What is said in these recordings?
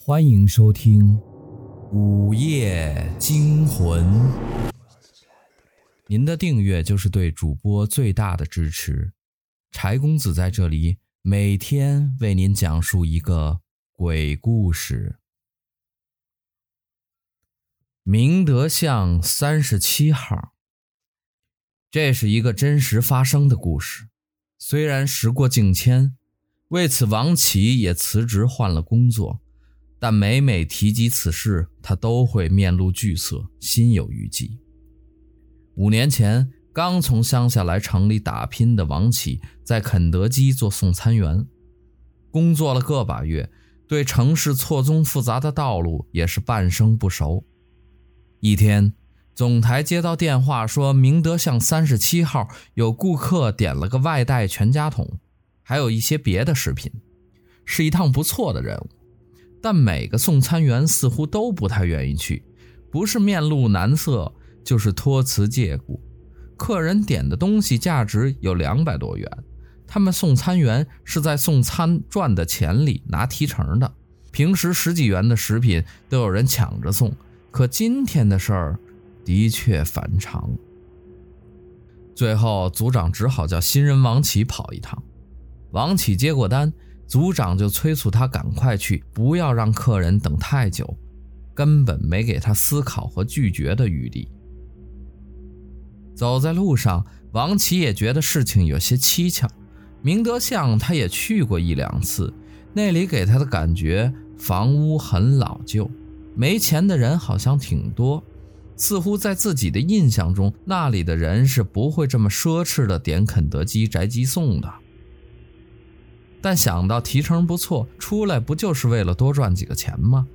欢迎收听《午夜惊魂》。您的订阅就是对主播最大的支持。柴公子在这里每天为您讲述一个鬼故事。明德巷三十七号，这是一个真实发生的故事。虽然时过境迁，为此王琦也辞职换了工作。但每每提及此事，他都会面露惧色，心有余悸。五年前，刚从乡下来城里打拼的王琦，在肯德基做送餐员，工作了个把月，对城市错综复杂的道路也是半生不熟。一天，总台接到电话说，明德巷三十七号有顾客点了个外带全家桶，还有一些别的食品，是一趟不错的任务。但每个送餐员似乎都不太愿意去，不是面露难色，就是托辞借故。客人点的东西价值有两百多元，他们送餐员是在送餐赚的钱里拿提成的。平时十几元的食品都有人抢着送，可今天的事儿的确反常。最后，组长只好叫新人王琦跑一趟。王琦接过单。组长就催促他赶快去，不要让客人等太久，根本没给他思考和拒绝的余地。走在路上，王琦也觉得事情有些蹊跷。明德巷他也去过一两次，那里给他的感觉，房屋很老旧，没钱的人好像挺多，似乎在自己的印象中，那里的人是不会这么奢侈的点肯德基宅急送的。但想到提成不错，出来不就是为了多赚几个钱吗？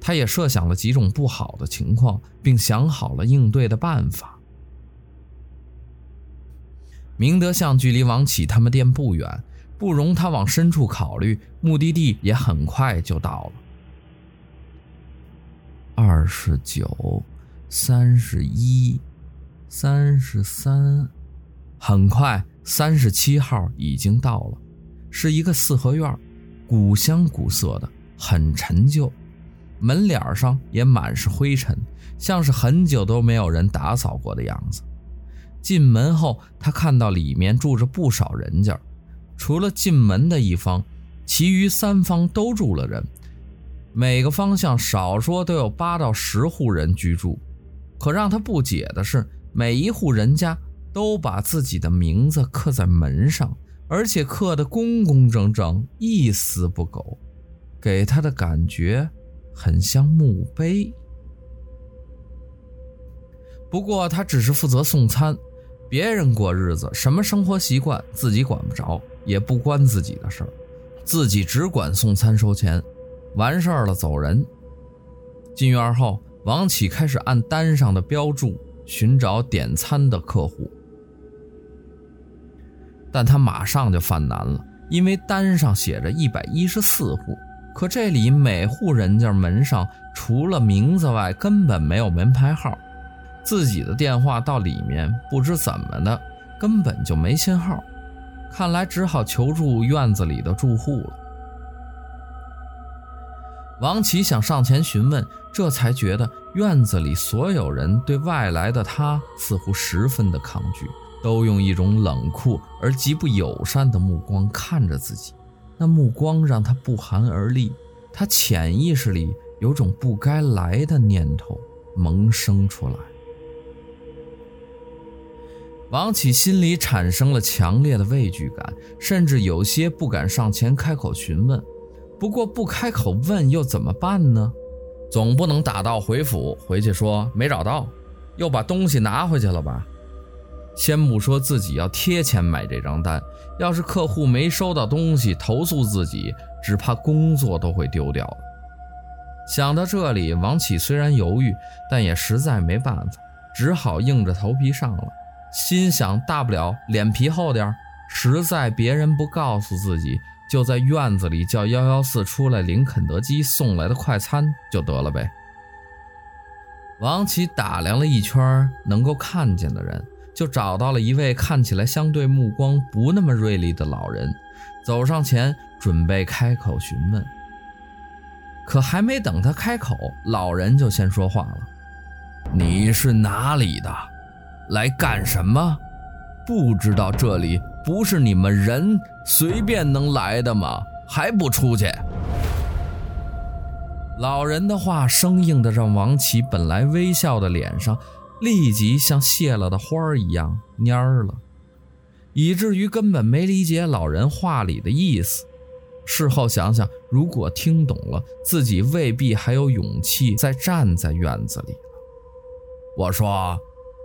他也设想了几种不好的情况，并想好了应对的办法。明德巷距离王琦他们店不远，不容他往深处考虑，目的地也很快就到了。二十九、三十一、三十三，很快三十七号已经到了。是一个四合院，古香古色的，很陈旧，门脸上也满是灰尘，像是很久都没有人打扫过的样子。进门后，他看到里面住着不少人家，除了进门的一方，其余三方都住了人，每个方向少说都有八到十户人居住。可让他不解的是，每一户人家都把自己的名字刻在门上。而且刻得工工整整，一丝不苟，给他的感觉很像墓碑。不过他只是负责送餐，别人过日子，什么生活习惯自己管不着，也不关自己的事儿，自己只管送餐收钱，完事儿了走人。进院后，王琦开始按单上的标注寻找点餐的客户。但他马上就犯难了，因为单上写着一百一十四户，可这里每户人家门上除了名字外，根本没有门牌号，自己的电话到里面不知怎么的，根本就没信号，看来只好求助院子里的住户了。王琦想上前询问，这才觉得院子里所有人对外来的他似乎十分的抗拒。都用一种冷酷而极不友善的目光看着自己，那目光让他不寒而栗。他潜意识里有种不该来的念头萌生出来。王琦心里产生了强烈的畏惧感，甚至有些不敢上前开口询问。不过不开口问又怎么办呢？总不能打道回府，回去说没找到，又把东西拿回去了吧？先不说自己要贴钱买这张单，要是客户没收到东西投诉自己，只怕工作都会丢掉。想到这里，王琦虽然犹豫，但也实在没办法，只好硬着头皮上了。心想，大不了脸皮厚点，实在别人不告诉自己，就在院子里叫幺幺四出来领肯德基送来的快餐就得了呗。王琦打量了一圈能够看见的人。就找到了一位看起来相对目光不那么锐利的老人，走上前准备开口询问。可还没等他开口，老人就先说话了：“你是哪里的？来干什么？不知道这里不是你们人随便能来的吗？还不出去！”老人的话生硬的让王琦本来微笑的脸上立即像谢了的花儿一样蔫儿了，以至于根本没理解老人话里的意思。事后想想，如果听懂了，自己未必还有勇气再站在院子里了。我说：“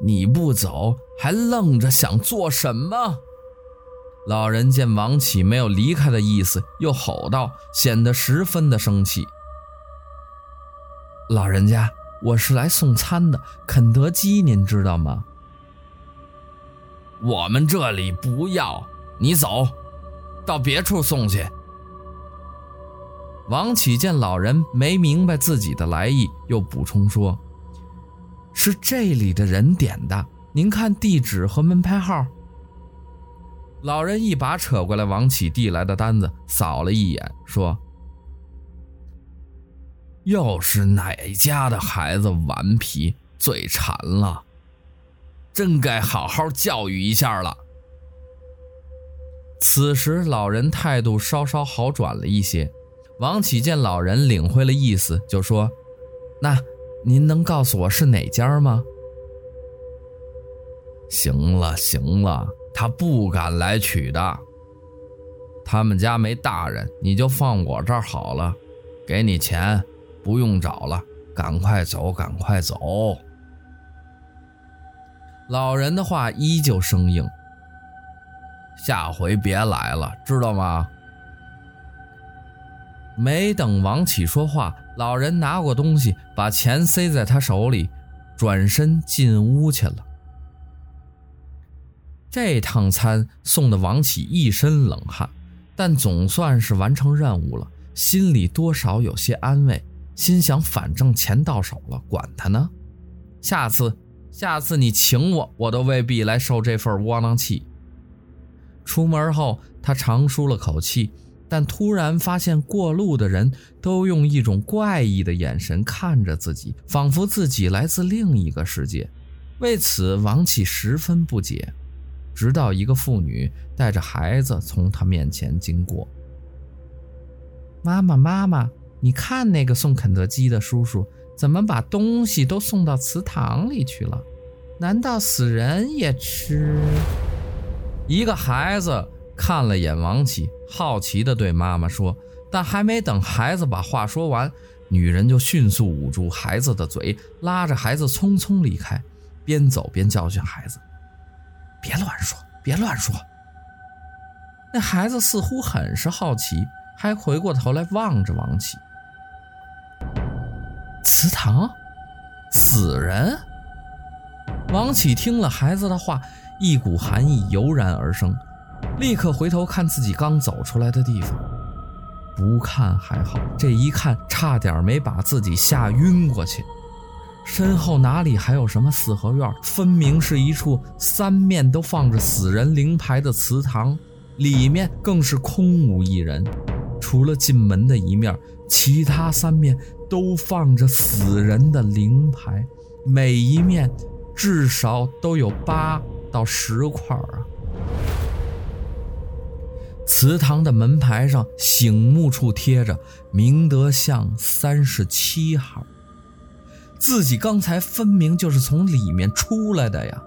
你不走，还愣着想做什么？”老人见王启没有离开的意思，又吼道，显得十分的生气：“老人家，我是来送餐的，肯德基您知道吗？我们这里不要，你走，到别处送去。”王启见老人没明白自己的来意，又补充说：“是这里的人点的，您看地址和门牌号。”老人一把扯过来王启递来的单子，扫了一眼，说：“又是哪家的孩子顽皮，嘴馋了，真该好好教育一下了。”此时，老人态度稍稍好转了一些。王启见老人领会了意思，就说：“那您能告诉我是哪家吗？”行了行了，他不敢来取的。他们家没大人，你就放我这儿好了。给你钱，不用找了，赶快走，赶快走。老人的话依旧生硬，下回别来了，知道吗？没等王启说话，老人拿过东西，把钱塞在他手里，转身进屋去了。这趟餐送的王启一身冷汗，但总算是完成任务了，心里多少有些安慰，心想：反正钱到手了，管他呢。下次，下次你请我，我都未必来受这份窝囊气。出门后，他长舒了口气。但突然发现，过路的人都用一种怪异的眼神看着自己，仿佛自己来自另一个世界。为此，王启十分不解。直到一个妇女带着孩子从他面前经过。妈妈，妈妈，你看那个送肯德基的叔叔，怎么把东西都送到祠堂里去了？难道死人也吃？一个孩子。看了眼王启，好奇地对妈妈说：“但还没等孩子把话说完，女人就迅速捂住孩子的嘴，拉着孩子匆匆离开，边走边教训孩子：‘别乱说，别乱说。’那孩子似乎很是好奇，还回过头来望着王启。祠堂，死人。王启听了孩子的话，一股寒意油然而生。立刻回头看自己刚走出来的地方，不看还好，这一看差点没把自己吓晕过去。身后哪里还有什么四合院？分明是一处三面都放着死人灵牌的祠堂，里面更是空无一人，除了进门的一面，其他三面都放着死人的灵牌，每一面至少都有八到十块啊。祠堂的门牌上醒目处贴着“明德巷三十七号”，自己刚才分明就是从里面出来的呀。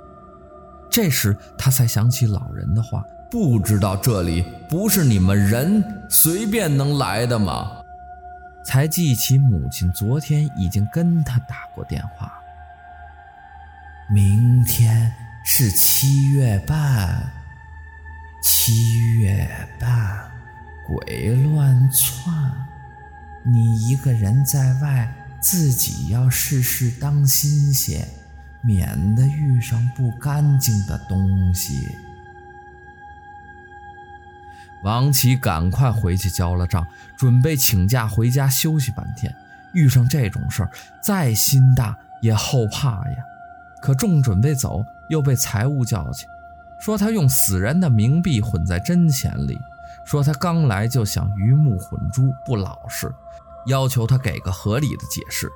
这时他才想起老人的话：“不知道这里不是你们人随便能来的吗？”才记起母亲昨天已经跟他打过电话。明天是七月半。七月半，鬼乱窜，你一个人在外，自己要事事当心些，免得遇上不干净的东西。王启赶快回去交了账，准备请假回家休息半天。遇上这种事儿，再心大也后怕呀。可正准备走，又被财务叫去。说他用死人的冥币混在真钱里，说他刚来就想鱼目混珠，不老实，要求他给个合理的解释。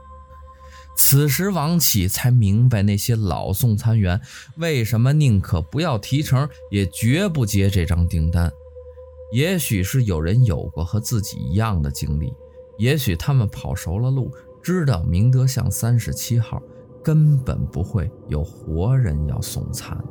此时王启才明白那些老送餐员为什么宁可不要提成，也绝不接这张订单。也许是有人有过和自己一样的经历，也许他们跑熟了路，知道明德巷三十七号根本不会有活人要送餐。